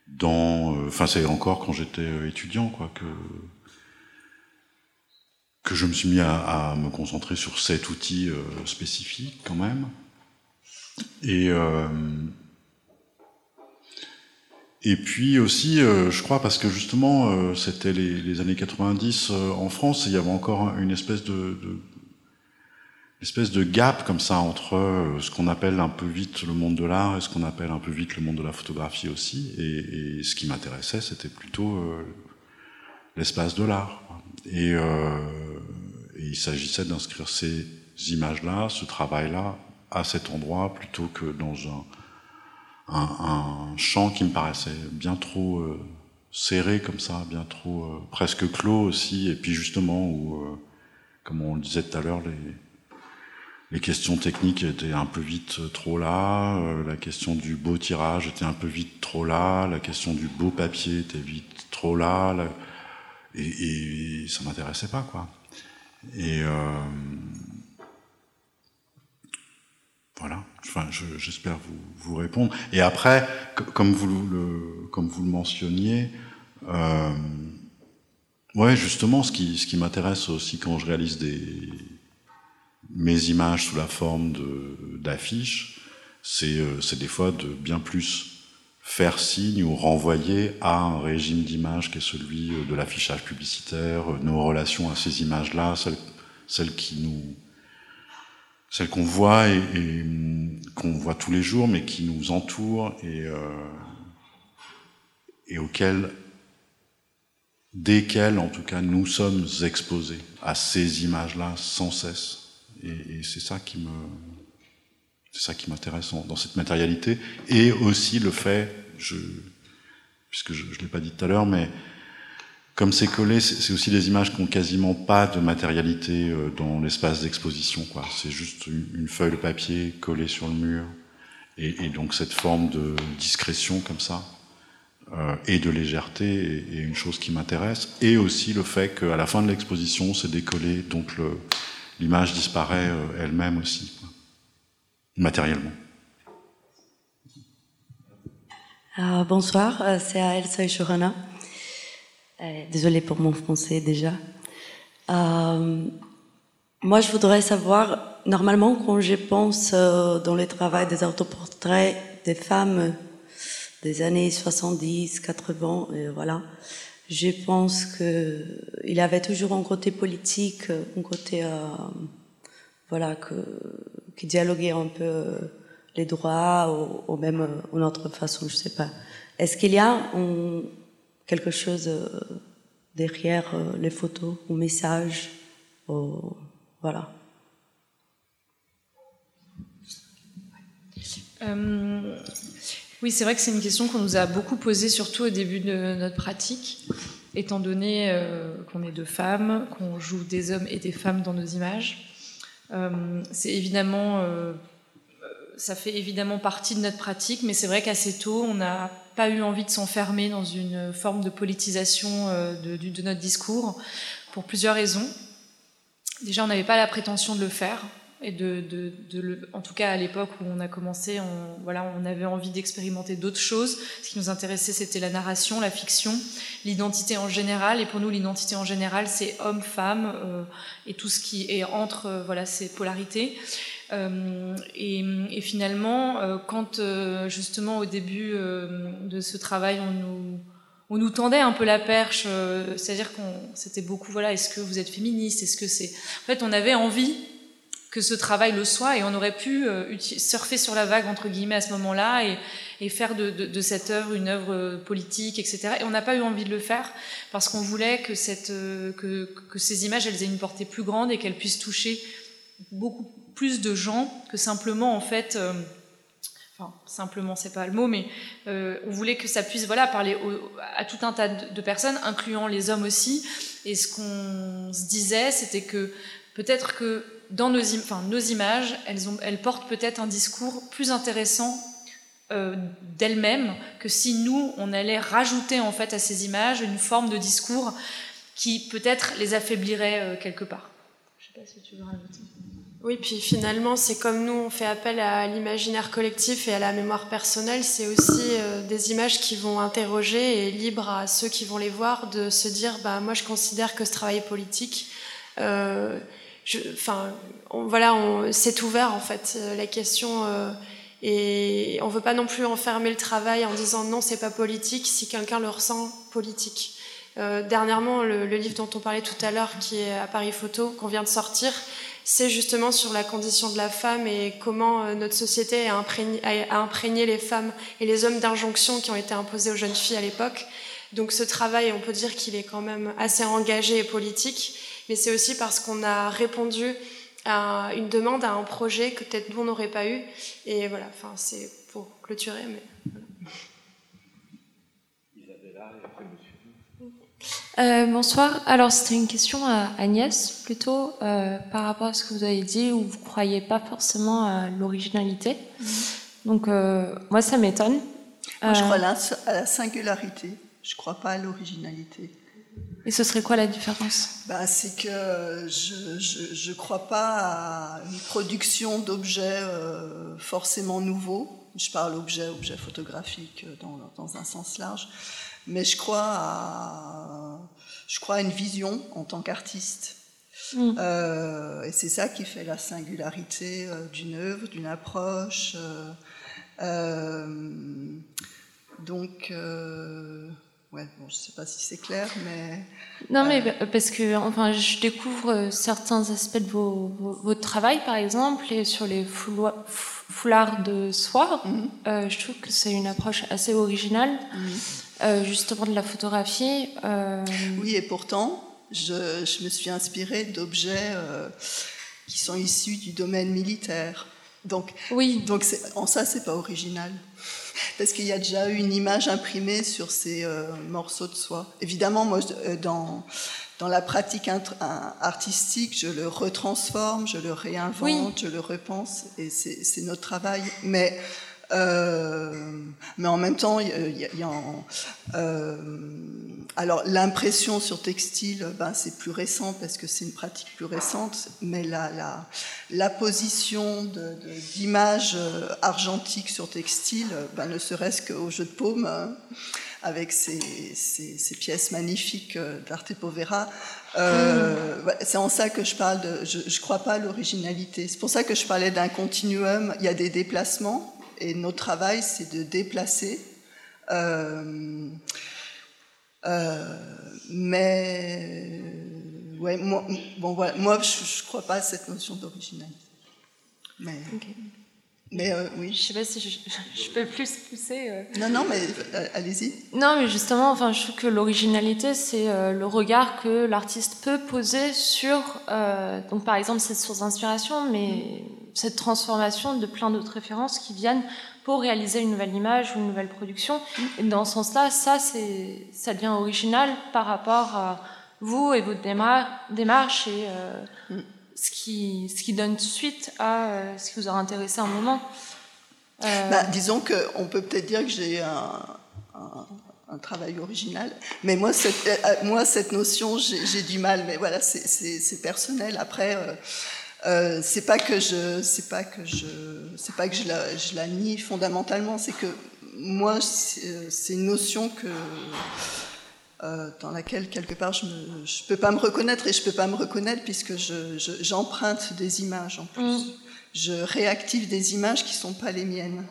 Dans, euh, enfin, c'est encore quand j'étais étudiant, quoi, que que je me suis mis à, me concentrer sur cet outil spécifique quand même. Et et puis aussi, euh, je crois, parce que justement, euh, c'était les, années 90 euh, en France, il y avait encore une espèce de, espèce de gap comme ça entre ce qu'on appelle un peu vite le monde de l'art et ce qu'on appelle un peu vite le monde de la photographie aussi. Et, ce qui m'intéressait, c'était plutôt l'espace de l'art. Et, et, il s'agissait d'inscrire ces images-là, ce travail-là, à cet endroit plutôt que dans un un, champ qui me paraissait bien trop euh, serré comme ça, bien trop euh, presque clos aussi, et puis justement où, euh, comme on le disait tout à l'heure, les, les questions techniques étaient un peu vite trop là, la question du beau tirage était un peu vite trop là, la question du beau papier était vite trop là, et, et, ça m'intéressait pas quoi. Et voilà, enfin, j'espère vous, vous, répondre. Et après, comme vous le, comme vous le mentionniez, euh, ouais, justement, ce qui, ce qui m'intéresse aussi quand je réalise des, mes images sous la forme d'affiches, c'est euh, des fois de bien plus faire signe ou renvoyer à un régime d'image qui est celui de l'affichage publicitaire, nos relations à ces images-là, celles, celles qui nous qu'on voit et, qu'on voit tous les jours, mais qui nous entoure et, euh, et auxquelles, desquelles en tout cas, nous sommes exposés à ces images-là sans cesse. Et, c'est ça qui me, c'est ça qui m'intéresse dans cette matérialité, et aussi le fait, puisque je, ne l'ai pas dit tout à l'heure, mais comme c'est collé, c'est aussi des images qui n'ont quasiment pas de matérialité euh, dans l'espace d'exposition. C'est juste une, feuille de papier collée sur le mur. Et, donc cette forme de discrétion comme ça, euh, et de légèreté, est, une chose qui m'intéresse. Et aussi le fait qu'à la fin de l'exposition, c'est décollé, donc l'image disparaît euh, elle-même aussi, matériellement. bonsoir, c'est Elsa Johanna. Euh, désolée pour mon français déjà. Euh, moi, je voudrais savoir, normalement, quand je pense euh, dans le travail des autoportraits des femmes des années 70, 80, et voilà, je pense que il avait toujours un côté politique, un côté, voilà, que, qui dialoguait un peu les droits ou, ou même une autre façon, je sais pas. Est-ce qu'il y a un, quelque chose euh, derrière euh, les photos ou messages. voilà? Euh, oui, c'est vrai que c'est une question qu'on nous a beaucoup posée, surtout au début de notre pratique, étant donné qu'on est deux femmes, qu'on joue des hommes et des femmes dans nos images. c'est évidemment, ça fait évidemment partie de notre pratique, mais c'est vrai qu'assez tôt, on a pas eu envie de s'enfermer dans une forme de politisation euh, de, notre discours pour plusieurs raisons. Déjà, on n'avait pas la prétention de le faire. Et en tout cas à l'époque où on a commencé, on, avait envie d'expérimenter d'autres choses. Ce qui nous intéressait, c'était la narration, la fiction, l'identité en général. Et pour nous, l'identité en général, c'est homme, femme euh, et tout ce qui est entre euh, ces polarités. Euh, et, finalement, quand justement au début de ce travail, on nous, on nous tendait un peu la perche, c'est-à-dire qu'on c'était beaucoup, voilà, est-ce que vous êtes féministe? Est-ce que c'est. En fait, on avait envie que ce travail le soit et on aurait pu surfer sur la vague entre guillemets à ce moment-là et, faire de, cette œuvre une œuvre politique, etc. Et on n'a pas eu envie de le faire parce qu'on voulait que, cette, que, ces images elles aient une portée plus grande et qu'elles puissent toucher beaucoup plus de gens que simplement en fait enfin simplement c'est pas le mot, mais euh, on voulait que ça puisse voilà parler à tout un tas de, personnes, incluant les hommes aussi. Et ce qu'on se disait, c'était que peut-être que dans nos, enfin, nos images, elles, ont, elles portent peut-être un discours plus intéressant euh, d'elles-mêmes que si nous on allait rajouter en fait à ces images une forme de discours qui peut-être les affaiblirait euh, quelque part. Je sais pas si tu veux rajouter. Oui, puis finalement, c'est comme nous, on fait appel à l'imaginaire collectif et à la mémoire personnelle, c'est aussi euh, des images qui vont interroger et libre à ceux qui vont les voir de se dire, bah, moi je considère que ce travail est politique. Euh, enfin, voilà, c'est ouvert en fait, euh, la question. Euh, et on veut pas non plus enfermer le travail en disant non, c'est pas politique si quelqu'un le ressent politique. Euh, dernièrement, le, livre dont on parlait tout à l'heure, qui est à Paris Photo, qu'on vient de sortir, c'est justement sur la condition de la femme et comment notre société a a imprégné les femmes et les hommes d'injonctions qui ont été imposées aux jeunes filles à l'époque. Donc ce travail, on peut dire qu'il est quand même assez engagé et politique, mais c'est aussi parce qu'on a répondu à une demande, à un projet que peut-être nous on n'aurait pas eu. Et voilà, enfin c'est pour clôturer. Mais Euh, bonsoir. Alors, c'était une question à Agnès, plutôt euh, par rapport à ce que vous avez dit, où vous ne croyez pas forcément à l'originalité. Mhm. Donc, euh, moi, ça m'étonne. Moi, je crois à la singularité. Je ne crois pas à l'originalité. Et ce serait quoi la différence? Bah, C'est que je ne crois pas à une production d'objets forcément nouveaux. Je parle objet, objet photographique dans, dans un sens large mais je crois à, je crois à une vision en tant qu'artiste. Mm. Euh, et c'est ça qui fait la singularité euh, d'une œuvre, d'une approche. Euh, euh donc, euh, ouais, bon, je ne sais pas si c'est clair, mais. Non, mais parce que enfin, je découvre certains aspects de vos, votre travail, par exemple, et sur les foulards de soie, mm-hmm. je trouve que c'est une approche assez originale. Euh, justement de la photographie. Euh, oui, et pourtant, je, je me suis inspirée d'objets euh, qui sont issus du domaine militaire. Donc, oui. donc en ça, c'est pas original. Parce qu'il y a déjà eu une image imprimée sur ces morceaux de soie. Évidemment, moi, dans, dans la pratique artistique, je le retransforme, je le réinvente, je le repense, et c'est notre travail. Mais euh, mais en même temps, il y a, y a euh, alors l'impression sur textile, ben, c'est plus récent parce que c'est une pratique plus récente, mais la, la, la position d'images euh, argentiques sur textile, ben, ne serait-ce qu'au jeu de paume, hein, avec ces, ces, ces, pièces magnifiques euh, d'Arte Povera, euh, mm. c'est en ça que je parle de. Je ne crois pas à l'originalité. C'est pour ça que je parlais d'un continuum. Il y a des déplacements et notre travail, c'est de déplacer. Euh, euh, mais ouais, moi, bon, voilà, moi, je ne crois pas à cette notion d'originalité. Mais, mais euh, oui. Je sais pas si je, peux plus pousser. Non, non, mais allez-y. Non, mais justement, enfin, je trouve que l'originalité, c'est le regard que l'artiste peut poser sur, donc par exemple, cette source d'inspiration, mais cette transformation de plein d'autres références qui viennent pour réaliser une nouvelle image ou une nouvelle production. Et dans ce sens-là, ça, ça devient original par rapport à vous et votre démarche et euh, mm. ce, qui, ce qui donne suite à euh, ce qui vous a intéressé un moment. Euh, bah, disons qu'on peut peut-être dire que j'ai un, un, travail original, mais moi, cette, moi, cette notion, j'ai du mal, mais voilà, c'est personnel. Après, euh, c'est pas que je, c'est pas que je, c'est pas que je la, je la nie fondamentalement, c'est que moi, c'est une notion que euh, dans laquelle quelque part je ne je peux pas me reconnaître et je peux pas me reconnaître puisque j'emprunte je, des images en plus. Mm. Je réactive des images qui sont pas les miennes.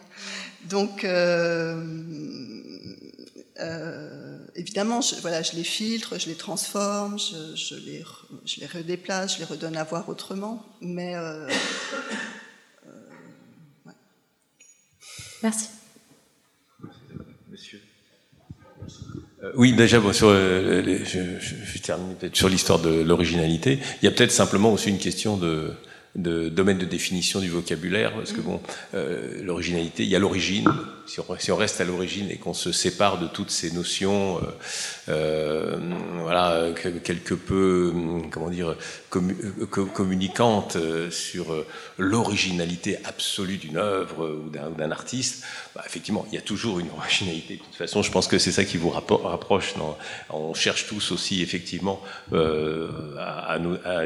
Donc euh, Euh, évidemment, je, voilà, je les filtre, je les transforme, je, je, les, je les redéplace, je les redonne à voir autrement. Mais. Euh, euh, ouais. Merci. Monsieur. Oui, déjà, bon, sur, euh, les, je, je, je, termine peut-être sur l'histoire de l'originalité. Il y a peut-être simplement aussi une question de, de domaine de définition du vocabulaire, parce que bon, euh, l'originalité, il y a l'origine. Si on, reste à l'origine et qu'on se sépare de toutes ces notions, euh, euh, voilà, quelque peu, comment dire, commu communicantes sur l'originalité absolue d'une œuvre ou d'un artiste, bah, effectivement, il y a toujours une originalité. De toute façon, je pense que c'est ça qui vous rapproche. On cherche tous aussi, effectivement, à,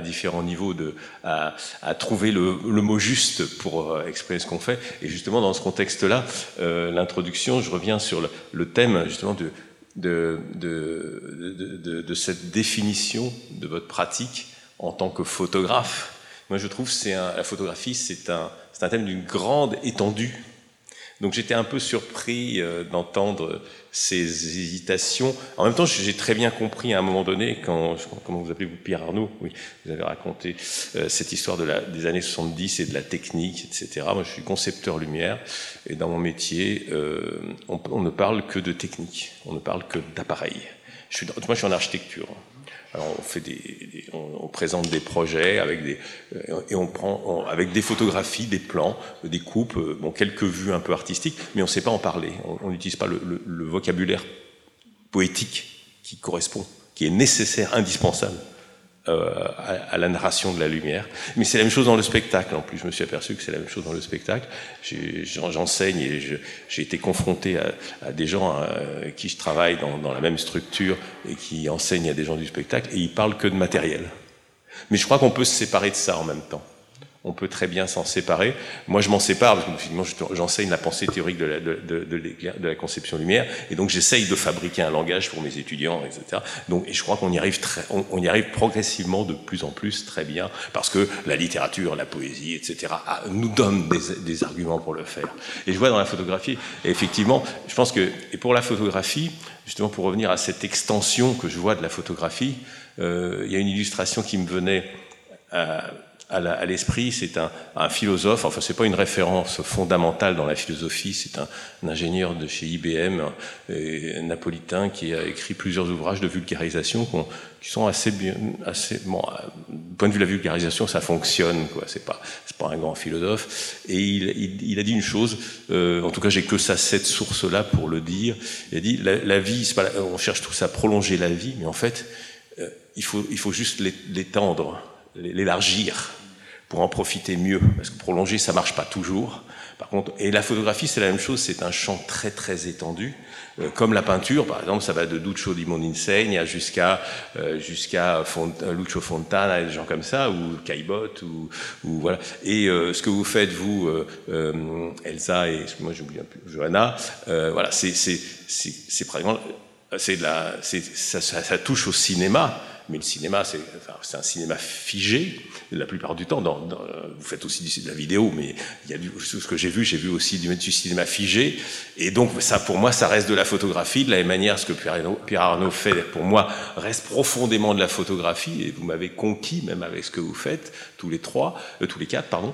différents niveaux à, trouver le, mot juste pour exprimer ce qu'on fait. Et justement, dans ce contexte-là, euh, l'introduction, je reviens sur le, thème justement de, cette définition de votre pratique en tant que photographe. Moi, je trouve que la photographie, c'est un thème d'une grande étendue donc j'étais un peu surpris euh, d'entendre ces hésitations. En même temps, j'ai très bien compris à un moment donné, quand, comment vous appelez vous, Pierre Arnaud, oui, vous avez raconté euh, cette histoire des années 70 et de la technique, etc. Moi, je suis concepteur lumière, et dans mon métier, euh, on, ne parle que de technique, on ne parle que d'appareil. Moi, je suis en architecture. Alors on fait des, on, présente des projets avec des euh, et on prend avec des photographies, des plans, des coupes, euh, bon quelques vues un peu artistiques, mais on ne sait pas en parler. On n'utilise pas le, vocabulaire poétique qui correspond, qui est nécessaire, indispensable euh, à, à, la narration de la lumière. Mais c'est la même chose dans le spectacle. En plus, je me suis aperçu que c'est la même chose dans le spectacle. J'enseigne et j'ai été confronté à, à des gens à, euh, qui je travaille dans, dans, la même structure et qui enseignent à des gens du spectacle et ils parlent que de matériel. Mais je crois qu'on peut se séparer de ça en même temps on peut très bien s'en séparer. Moi, je m'en sépare parce que j'enseigne la pensée théorique de la, de, conception lumière, et donc j'essaye de fabriquer un langage pour mes étudiants, etc. Donc, et je crois qu'on y arrive très, on, y arrive progressivement de plus en plus très bien, parce que la littérature, la poésie, etc. nous donnent des, des arguments pour le faire. Et je vois dans la photographie, et effectivement, je pense que, et pour la photographie, justement pour revenir à cette extension que je vois de la photographie, euh, il y a une illustration qui me venait. Euh, à l'esprit, c'est un, philosophe, enfin c'est pas une référence fondamentale dans la philosophie, c'est un, ingénieur de chez IBM, un, napolitain, qui a écrit plusieurs ouvrages de vulgarisation qui sont assez bien, bon, du point de vue de la vulgarisation, ça fonctionne, quoi, c'est pas, un grand philosophe, et il, a dit une chose, euh, en tout cas j'ai que ça, cette source-là pour le dire, il a dit, la, vie, on cherche tous à prolonger la vie, mais en fait, euh, il faut juste l'étendre, l'élargir pour en profiter mieux, parce que prolonger, ça marche pas toujours. Par contre, et la photographie, c'est la même chose, c'est un champ très très étendu, euh, comme la peinture, par exemple, ça va de Duccio di Mondintegna jusqu'à euh, jusqu'à Font Lucio Fontana et des gens comme ça, ou Caillebotte, ou, ou voilà. Et euh, ce que vous faites, vous, euh, Elsa et moi j'oublie un peu, Johanna, voilà, c'est c'est c'est c'est ça, ça, ça touche au cinéma mais le cinéma, c'est un cinéma figé, la plupart du temps. Vous faites aussi de la vidéo, mais il y a du, ce que j'ai vu, j'ai vu aussi du, du, cinéma figé. Et donc, ça, pour moi, ça reste de la photographie. De la même manière, ce que Pierre Arnaud, Pierre Arnaud fait, pour moi, reste profondément de la photographie. Et vous m'avez conquis, même avec ce que vous faites, tous les trois, euh, tous les quatre, pardon.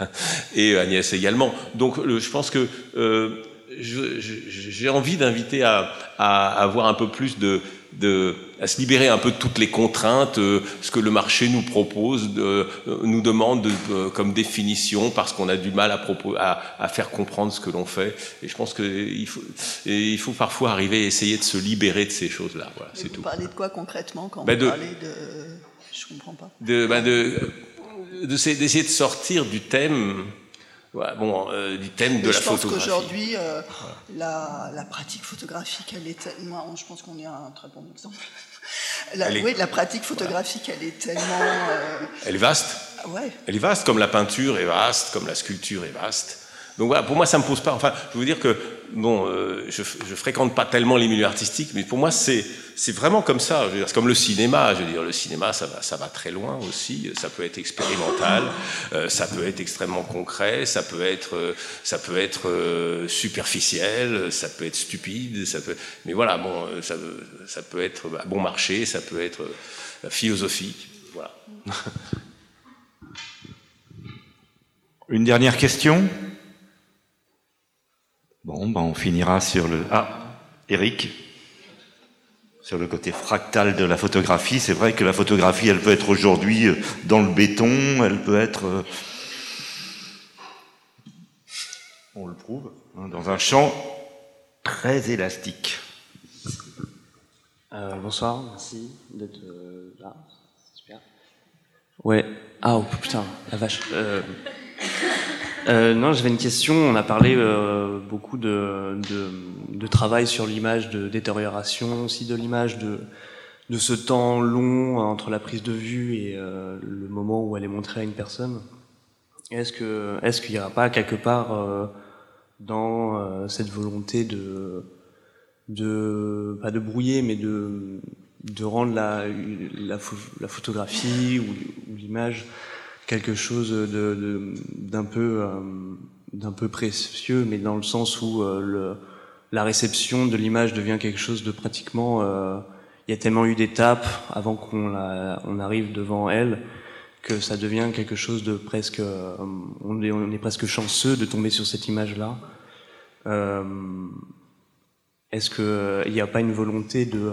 <laughs> et Agnès également. Donc, je pense que euh, j'ai envie d'inviter à, avoir un peu plus de, à se libérer un peu de toutes les contraintes, euh, ce que le marché nous propose, de, euh, nous demande de, euh, comme définition, parce qu'on a du mal à, propos, à, à, faire comprendre ce que l'on fait. Et je pense qu'il faut, et il faut parfois arriver à essayer de se libérer de ces choses-là. Voilà, c'est tout. Vous parlez de quoi concrètement quand ben vous parlez de... Je comprends pas. De, ben de, d'essayer de sortir du thème Ouais, bon, euh, du thème de la je pense photographie. qu'aujourd'hui, euh, la, la, pratique photographique, elle est tellement. Je pense qu'on est un très bon exemple. La, est... Oui, la pratique photographique, elle est tellement. Euh... Elle est vaste. Ouais. Elle est vaste, comme la peinture est vaste, comme la sculpture est vaste. Donc voilà, pour moi, ça me pose pas. Enfin, je veux dire que bon, euh, je, je fréquente pas tellement les milieux artistiques, mais pour moi, c'est c'est vraiment comme ça. C'est comme le cinéma. Je veux dire, le cinéma, ça va, ça va très loin aussi. Ça peut être expérimental, euh, ça peut être extrêmement concret, ça peut être, euh, ça peut être euh, superficiel, ça peut être stupide, ça peut. Mais voilà, bon, euh, ça, ça peut être bon marché, ça peut être euh, philosophique. Voilà. Une dernière question? Bon, ben on finira sur le... Ah, Eric sur le côté fractal de la photographie. C'est vrai que la photographie, elle peut être aujourd'hui euh, dans le béton, elle peut être... euh, On le prouve, hein, dans un champ très élastique. Euh, bonsoir, merci d'être euh, là. Super. Ouais. Ah oh, putain, la vache. Euh, euh, non, j'avais une question. On a parlé euh, beaucoup de, de, de travail sur l'image, de détérioration aussi de l'image, de, de ce temps long entre la prise de vue et euh, le moment où elle est montrée à une personne. Est-ce que est-ce qu'il n'y aura pas quelque part euh, dans euh, cette volonté de de pas de brouiller mais de de rendre la la, pho- la photographie ou l'image quelque chose d'un peu euh, d'un peu précieux mais dans le sens où euh, le la réception de l'image devient quelque chose de pratiquement euh, il y a tellement eu d'étapes avant qu'on on arrive devant elle que ça devient quelque chose de presque on est on est presque chanceux de tomber sur cette image là euh, est-ce que il n'y a pas une volonté de,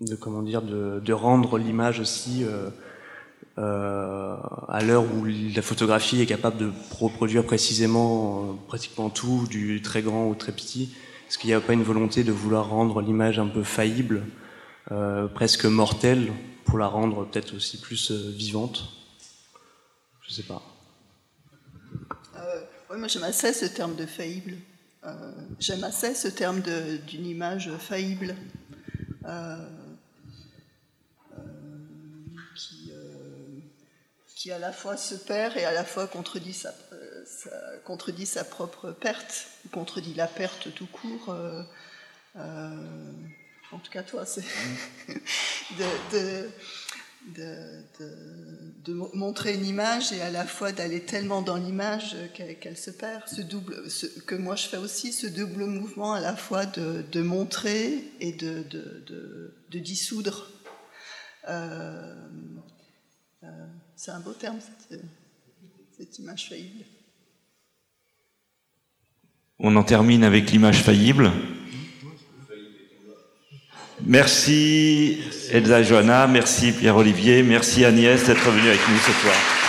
de comment dire, de, de rendre l'image aussi euh, euh, à l'heure où la photographie est capable de reproduire précisément euh, pratiquement tout, du très grand au très petit Est-ce qu'il n'y a pas une volonté de vouloir rendre l'image un peu faillible, euh, presque mortelle, pour la rendre peut-être aussi plus vivante? Je sais pas. Ouais, moi j'aime assez ce terme de faillible. J'aime assez ce terme d'une image faillible qui à la fois se perd et à la fois contredit sa, euh, contredit sa propre perte, contredit la perte tout court. euh, euh, en tout cas, toi, c'est <laughs> de, de- de, de- de mo- montrer une image et à la fois d'aller tellement dans l'image qu'elle se perd. Double, que moi je fais aussi, ce double mouvement à la fois de, montrer et de dissoudre. Euh, euh, C'est un beau terme, cette, cette image faillible. On en termine avec l'image faillible. Merci Elsa et Johanna, merci Pierre-Olivier, merci Agnès d'être venue avec nous ce soir.